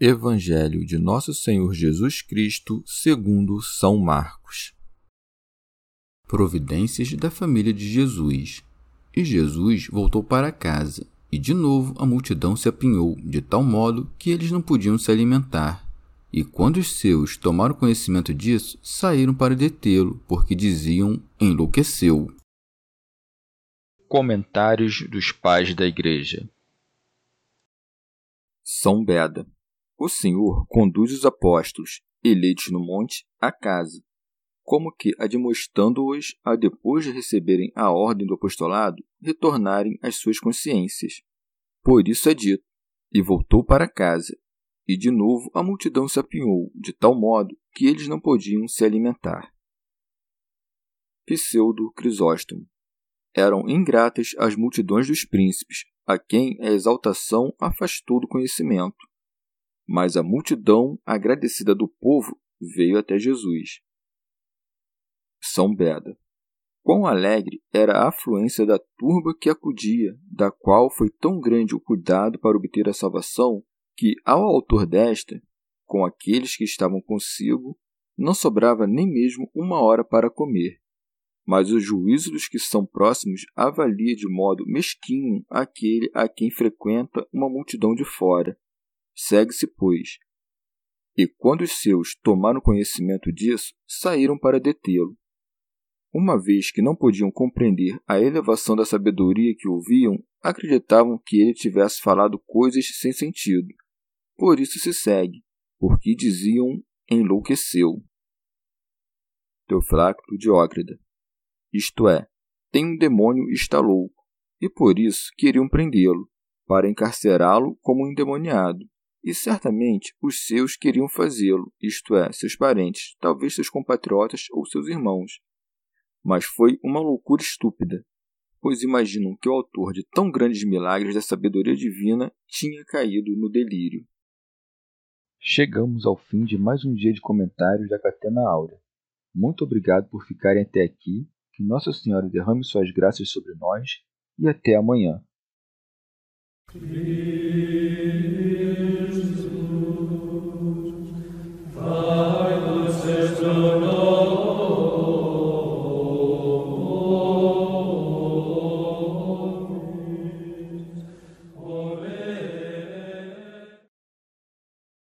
Evangelho de Nosso Senhor Jesus Cristo, segundo São Marcos. Providências da família de Jesus. E Jesus voltou para casa, e de novo a multidão se apinhou, de tal modo que eles não podiam se alimentar. E quando os seus tomaram conhecimento disso, saíram para detê-lo, porque diziam: enlouqueceu. Comentários dos Pais da Igreja São Beda o Senhor conduz os apóstolos, eleitos no monte, à casa, como que admoestando-os a, depois de receberem a ordem do apostolado, retornarem às suas consciências. Por isso é dito: E voltou para casa. E de novo a multidão se apinhou, de tal modo que eles não podiam se alimentar. Pseudo Crisóstomo. Eram ingratas as multidões dos príncipes, a quem a exaltação afastou do conhecimento mas a multidão, agradecida do povo, veio até Jesus. São Beda. Quão alegre era a afluência da turba que acudia, da qual foi tão grande o cuidado para obter a salvação, que, ao autor desta, com aqueles que estavam consigo, não sobrava nem mesmo uma hora para comer. Mas o juízo dos que são próximos avalia de modo mesquinho aquele a quem frequenta uma multidão de fora, Segue-se, pois. E quando os seus tomaram conhecimento disso, saíram para detê-lo. Uma vez que não podiam compreender a elevação da sabedoria que ouviam, acreditavam que ele tivesse falado coisas sem sentido. Por isso se segue, porque diziam enlouqueceu. Teofracto Diócrida. Isto é, tem um demônio está louco, e por isso queriam prendê-lo, para encarcerá-lo como um endemoniado. E certamente os seus queriam fazê-lo, isto é, seus parentes, talvez seus compatriotas ou seus irmãos. Mas foi uma loucura estúpida, pois imaginam que o autor de tão grandes milagres da sabedoria divina tinha caído no delírio. Chegamos ao fim de mais um dia de comentários da Catena Áurea. Muito obrigado por ficarem até aqui, que Nossa Senhora derrame suas graças sobre nós e até amanhã.